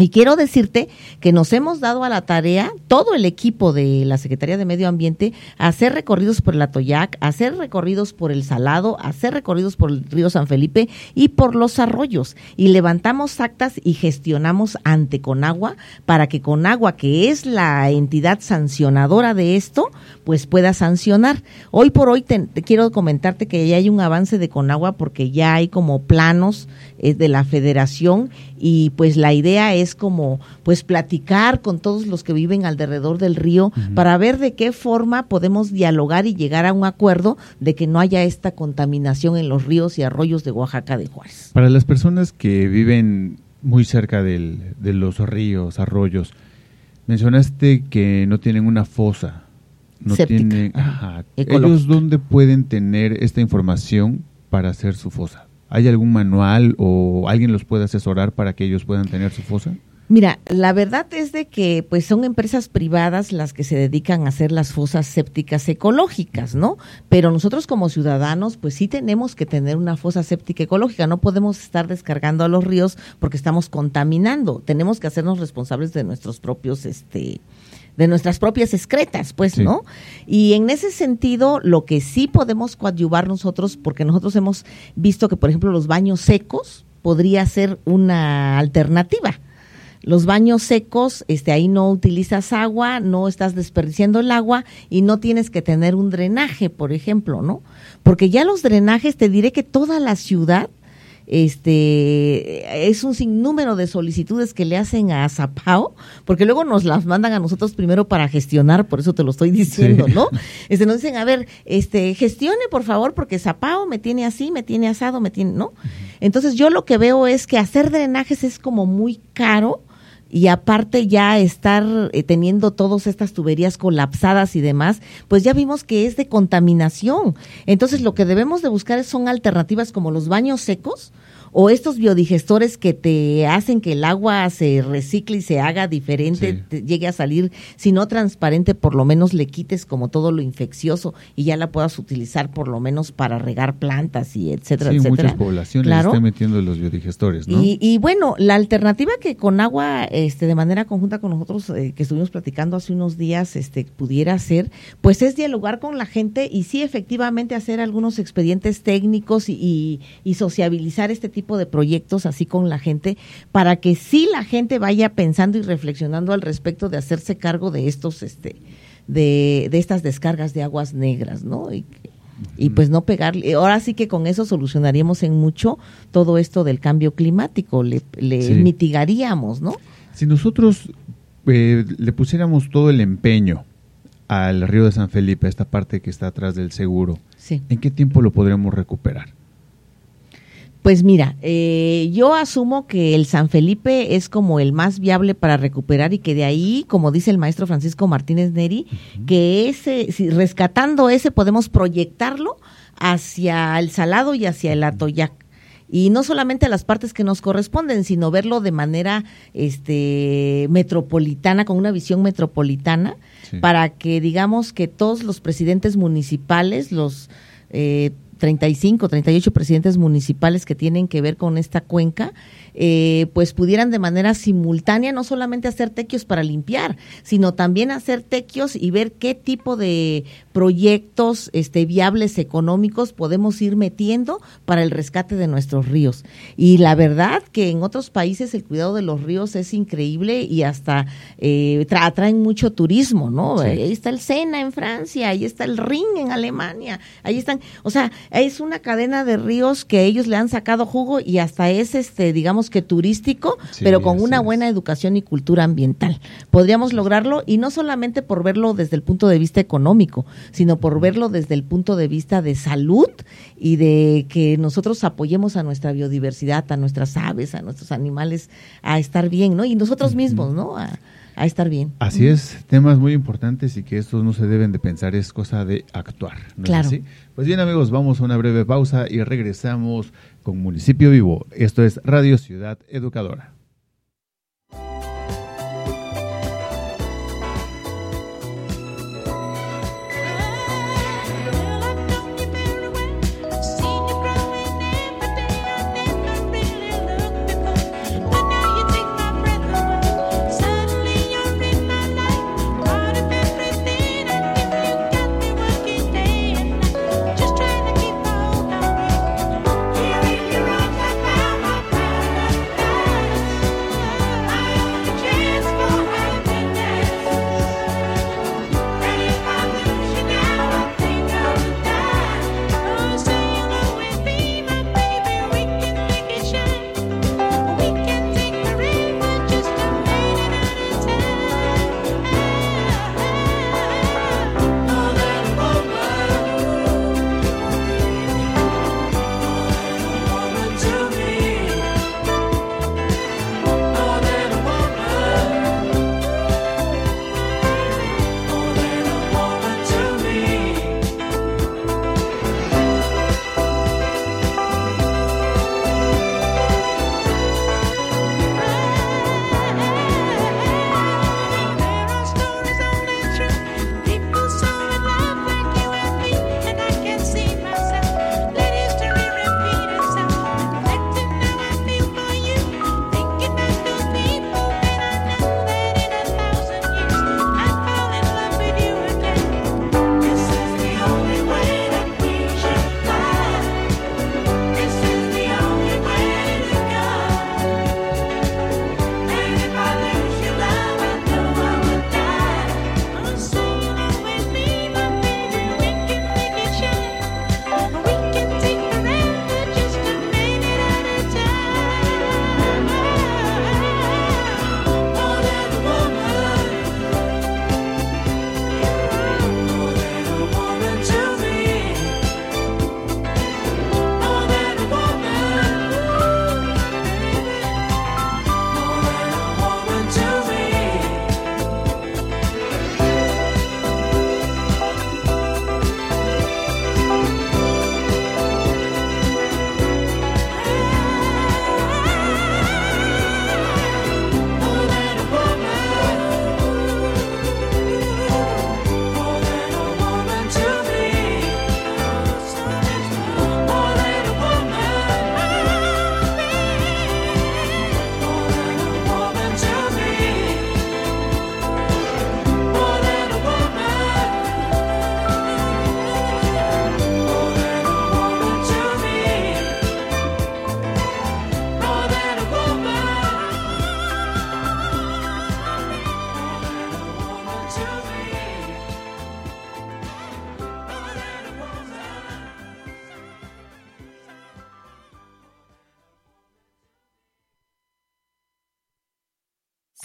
Y quiero decirte que nos hemos dado a la tarea, todo el equipo de la Secretaría de Medio Ambiente, a hacer recorridos por el Atoyac, a hacer recorridos por el Salado, a hacer recorridos por el río San Felipe y por los arroyos. Y levantamos actas y gestionamos ante Conagua para que Conagua, que es la entidad sancionadora de esto, pues pueda sancionar. Hoy por hoy te, te quiero comentarte que ya hay un avance de Conagua porque ya hay como planos eh, de la federación y pues la idea es como pues platicar con todos los que viven alrededor del río para ver de qué forma podemos dialogar y llegar a un acuerdo de que no haya esta contaminación en los ríos y arroyos de Oaxaca de Juárez. Para las personas que viven muy cerca del- de los ríos, arroyos, mencionaste que no tienen una fosa. No Séptica. tienen. Ajá. ¿Ellos dónde pueden tener esta información para hacer su fosa? ¿Hay algún manual o alguien los puede asesorar para que ellos puedan tener su fosa? Mira, la verdad es de que pues son empresas privadas las que se dedican a hacer las fosas sépticas ecológicas, ¿no? Pero nosotros como ciudadanos pues sí tenemos que tener una fosa séptica ecológica, no podemos estar descargando a los ríos porque estamos contaminando, tenemos que hacernos responsables de nuestros propios este de nuestras propias excretas, pues, Sí. ¿no? Y en ese sentido, lo que sí podemos coadyuvar nosotros, porque nosotros hemos visto que, por ejemplo, los baños secos podría ser una alternativa. Los baños secos, este, ahí no utilizas agua, no estás desperdiciando el agua y no tienes que tener un drenaje, por ejemplo, ¿no? Porque ya los drenajes, te diré que toda la ciudad, este, es un sinnúmero de solicitudes que le hacen a Zapao, porque luego nos las mandan a nosotros primero para gestionar, por eso te lo estoy diciendo, Sí. ¿no? Este, nos dicen, a ver, este, gestione por favor, porque Zapao me tiene así, me tiene asado, me tiene, ¿no? Entonces yo lo que veo es que hacer drenajes es como muy caro y aparte ya estar eh, teniendo todas estas tuberías colapsadas y demás, pues ya vimos que es de contaminación. Entonces lo que debemos de buscar son alternativas como los baños secos o estos biodigestores que te hacen que el agua se recicle y se haga diferente, Sí. te llegue a salir, si no transparente, por lo menos le quites como todo lo infeccioso y ya la puedas utilizar por lo menos para regar plantas y etcétera, Sí, etcétera. muchas poblaciones Claro. están metiendo los biodigestores, ¿no? Y, y bueno, la alternativa que con agua, este, de manera conjunta con nosotros, eh, que estuvimos platicando hace unos días, este, pudiera hacer, pues es dialogar con la gente y sí efectivamente hacer algunos expedientes técnicos y, y, y sociabilizar este tipo de proyectos así con la gente, para que sí la gente vaya pensando y reflexionando al respecto de hacerse cargo de estos, este, de, de estas descargas de aguas negras, ¿no? Y, y pues no pegarle. Ahora sí que con eso solucionaríamos en mucho todo esto del cambio climático, le, le Sí. mitigaríamos, ¿no? Si nosotros eh, le pusiéramos todo el empeño al río de San Felipe, esta parte que está atrás del seguro, Sí. ¿en qué tiempo lo podremos recuperar? Pues mira, eh, yo asumo que el San Felipe es como el más viable para recuperar y que de ahí, como dice el maestro Francisco Martínez Neri, que ese, si rescatando ese podemos proyectarlo hacia el Salado y hacia el Atoyac. Y no solamente a las partes que nos corresponden, sino verlo de manera este, metropolitana, con una visión metropolitana, Sí. para que digamos que todos los presidentes municipales, los eh, 35, 38 presidentes municipales que tienen que ver con esta cuenca, eh, pues pudieran de manera simultánea no solamente hacer tequios para limpiar, sino también hacer tequios y ver qué tipo de proyectos este, viables económicos podemos ir metiendo para el rescate de nuestros ríos. Y la verdad que en otros países el cuidado de los ríos es increíble y hasta eh, tra- atraen mucho turismo, ¿no? Sí. Ahí está el Sena en Francia, ahí está el Rin en Alemania, ahí están, o sea, es una cadena de ríos que ellos le han sacado jugo y hasta es este, digamos que turístico, Sí, pero con una es. buena educación y cultura ambiental. Podríamos lograrlo y no solamente por verlo desde el punto de vista económico, sino por verlo desde el punto de vista de salud y de que nosotros apoyemos a nuestra biodiversidad, a nuestras aves, a nuestros animales a estar bien, ¿no? Y nosotros mismos, ¿no? A, a estar bien. Así es, temas muy importantes y que estos no se deben de pensar, es cosa de actuar. ¿no es Claro. así? Pues bien amigos, vamos a una breve pausa y regresamos con Municipio Vivo. Esto es Radio Ciudad Educadora.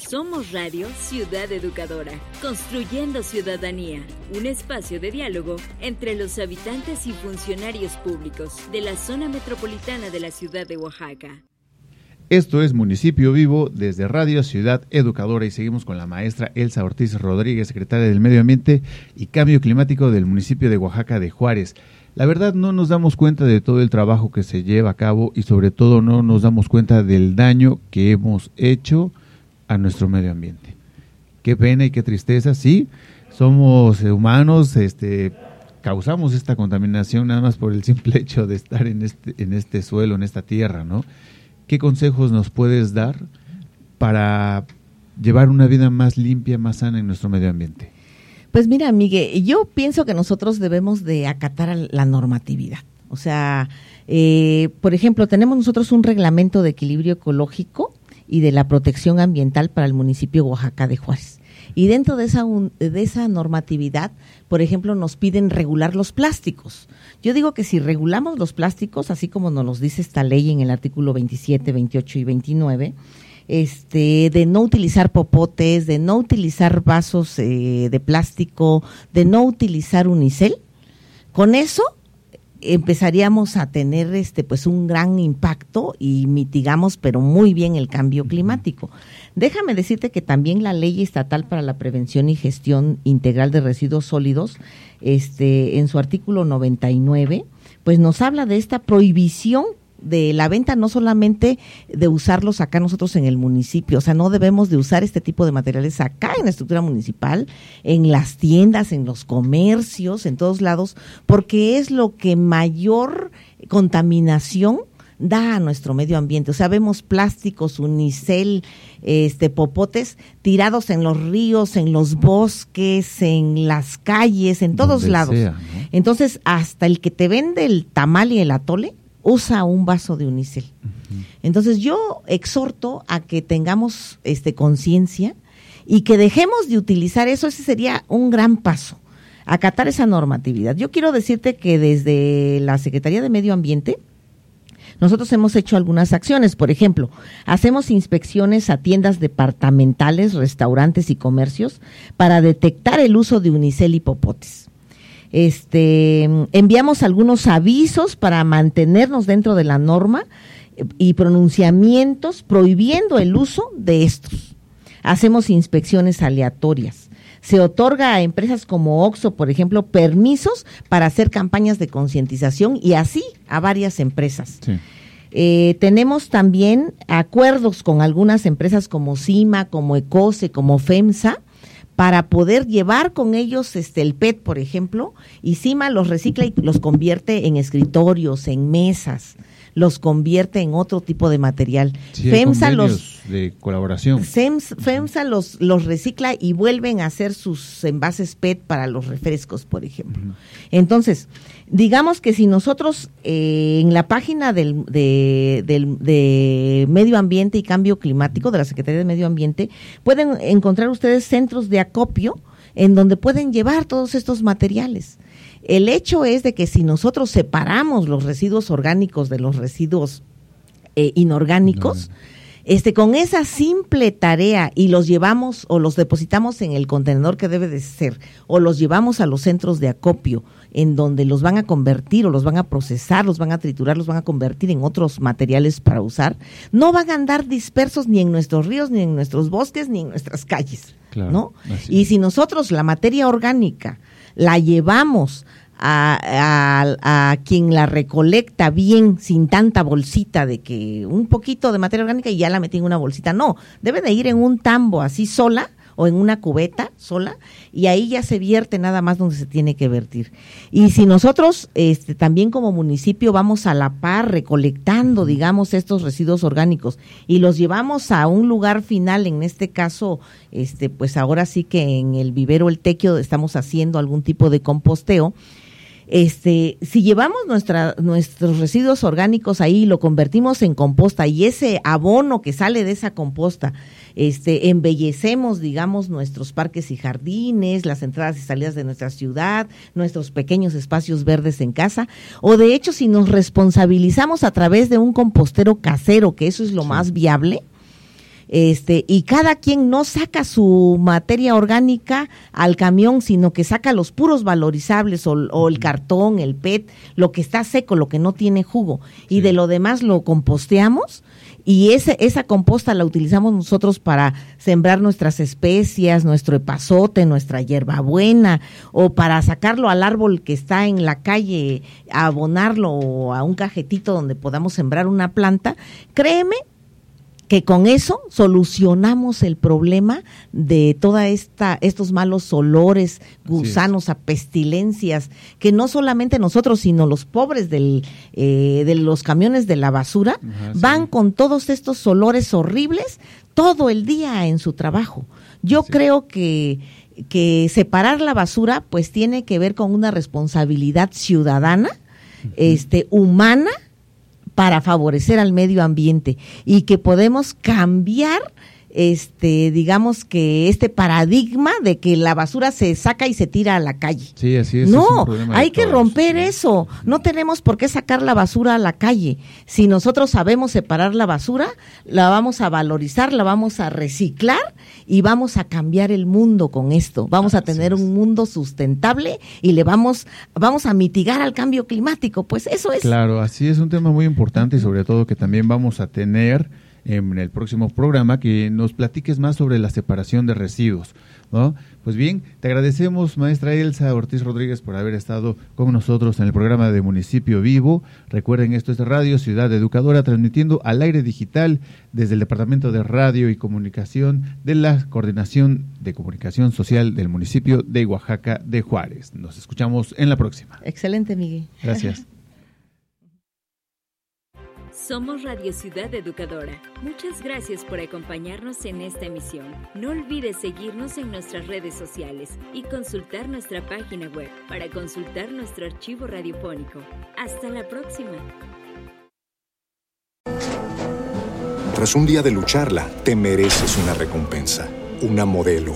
Somos Radio Ciudad Educadora, construyendo ciudadanía, un espacio de diálogo entre los habitantes y funcionarios públicos de la zona metropolitana de la ciudad de Oaxaca. Esto es Municipio Vivo desde Radio Ciudad Educadora y seguimos con la maestra Elsa Ortiz Rodríguez, secretaria del Medio Ambiente y Cambio Climático del municipio de Oaxaca de Juárez. La verdad no nos damos cuenta de todo el trabajo que se lleva a cabo y sobre todo no nos damos cuenta del daño que hemos hecho a nuestro medio ambiente. Qué pena y qué tristeza, sí, somos humanos, este causamos esta contaminación nada más por el simple hecho de estar en este en este suelo, en esta tierra, ¿no? ¿Qué consejos nos puedes dar para llevar una vida más limpia, más sana en nuestro medio ambiente? Pues mira, Miguel, yo pienso que nosotros debemos de acatar la normatividad. O sea, eh, por ejemplo, tenemos nosotros un reglamento de equilibrio ecológico y de la protección ambiental para el municipio de Oaxaca de Juárez. Y dentro de esa, un- de esa normatividad, por ejemplo, nos piden regular los plásticos. Yo digo que si regulamos los plásticos, así como nos los dice esta ley en el artículo 27, 28 y 29, este, de no utilizar popotes, de no utilizar vasos eh, de plástico, de no utilizar unicel, con eso empezaríamos a tener este pues un gran impacto y mitigamos pero muy bien el cambio climático. Déjame decirte que también la Ley Estatal para la Prevención y Gestión Integral de Residuos Sólidos, este en su artículo 99, pues nos habla de esta prohibición de la venta no solamente de usarlos acá nosotros en el municipio, o sea, no debemos de usar este tipo de materiales acá en la estructura municipal, en las tiendas, en los comercios, en todos lados, porque es lo que mayor contaminación da a nuestro medio ambiente. O sea, vemos plásticos, unicel, este popotes tirados en los ríos, en los bosques, en las calles, en todos Donde lados. sea, ¿no? Entonces, hasta el que te vende el tamal y el atole usa un vaso de unicel. Entonces, yo exhorto a que tengamos este conciencia y que dejemos de utilizar eso, ese sería un gran paso, acatar esa normatividad. Yo quiero decirte que desde la Secretaría de Medio Ambiente, nosotros hemos hecho algunas acciones, por ejemplo, hacemos inspecciones a tiendas departamentales, restaurantes y comercios para detectar el uso de unicel y popotes. Este, enviamos algunos avisos para mantenernos dentro de la norma eh, y pronunciamientos prohibiendo el uso de estos. Hacemos inspecciones aleatorias. Se otorga a empresas como Oxo, por ejemplo, permisos para hacer campañas de concientización y así a varias empresas. Sí. Eh, tenemos también acuerdos con algunas empresas como CIMA, como ECOSE, como FEMSA, para poder llevar con ellos este el PET, por ejemplo, y CIMA los recicla y los convierte en escritorios, en mesas, los convierte en otro tipo de material. Sí, hay FEMSA los de colaboración. FEMS- FEMSA los, los recicla y vuelven a hacer sus envases PET para los refrescos, por ejemplo. Entonces, digamos que si nosotros eh, en la página del, de, del- de Medio Ambiente y Cambio Climático, de la Secretaría de Medio Ambiente, pueden encontrar ustedes centros de acopio en donde pueden llevar todos estos materiales. El hecho es de que si nosotros separamos los residuos orgánicos de los residuos eh, inorgánicos, este, con esa simple tarea y los llevamos o los depositamos en el contenedor que debe de ser o los llevamos a los centros de acopio en donde los van a convertir o los van a procesar, los van a triturar, los van a convertir en otros materiales para usar, no van a andar dispersos ni en nuestros ríos, ni en nuestros bosques, ni en nuestras calles, Claro, ¿no? Y si nosotros la materia orgánica la llevamos a, a- a quien la recolecta bien, sin tanta bolsita de que un poquito de materia orgánica y ya la metí en una bolsita. No, debe de ir en un tambo así sola o en una cubeta sola y ahí ya se vierte nada más donde se tiene que vertir. Y si nosotros este, también como municipio vamos a la par recolectando, digamos, estos residuos orgánicos y los llevamos a un lugar final, en este caso, este, pues ahora sí que en el vivero El Tequio estamos haciendo algún tipo de composteo, este, si llevamos nuestra, nuestros residuos orgánicos ahí y lo convertimos en composta y ese abono que sale de esa composta, este, embellecemos, digamos, nuestros parques y jardines, las entradas y salidas de nuestra ciudad, nuestros pequeños espacios verdes en casa, o de hecho si nos responsabilizamos a través de un compostero casero, que eso es lo más viable, este, y cada quien no saca su materia orgánica al camión, sino que saca los puros valorizables o, o el cartón, el PET, lo que está seco, lo que no tiene jugo, y de lo demás lo composteamos y ese, esa composta la utilizamos nosotros para sembrar nuestras especias, nuestro epazote, nuestra hierbabuena, o para sacarlo al árbol que está en la calle, abonarlo a un cajetito donde podamos sembrar una planta. Créeme que con eso solucionamos el problema de toda esta estos malos olores, gusanos, a pestilencias, que no solamente nosotros, sino los pobres del, eh, de los camiones de la basura Ajá, sí. van con todos estos olores horribles todo el día en su trabajo. Yo creo que que separar la basura pues tiene que ver con una responsabilidad ciudadana, este humana para favorecer al medio ambiente y que podemos cambiar este digamos que este paradigma de que la basura se saca y se tira a la calle. Sí, así es. No, hay que todos. romper eso. No tenemos por qué sacar la basura a la calle. Si nosotros sabemos separar la basura, la vamos a valorizar, la vamos a reciclar y vamos a cambiar el mundo con esto. Vamos a tener un mundo sustentable y le vamos vamos a mitigar al cambio climático. Pues eso es. Claro, así es un tema muy importante y sobre todo que también vamos a tener en el próximo programa que nos platiques más sobre la separación de residuos. ¿no? Pues bien, te agradecemos, maestra Elsa Ortiz Rodríguez, por haber estado con nosotros en el programa de Municipio Vivo. Recuerden, esto es Radio Ciudad Educadora, transmitiendo al aire digital desde el Departamento de Radio y Comunicación de la Coordinación de Comunicación Social del municipio de Oaxaca de Juárez. Nos escuchamos en la próxima. Excelente, Miguel. Gracias. [LAUGHS] Somos Radio Ciudad Educadora. Muchas gracias por acompañarnos en esta emisión. No olvides seguirnos en nuestras redes sociales y consultar nuestra página web para consultar nuestro archivo radiofónico. Hasta la próxima. Tras un día de lucharla, te mereces una recompensa, una modelo,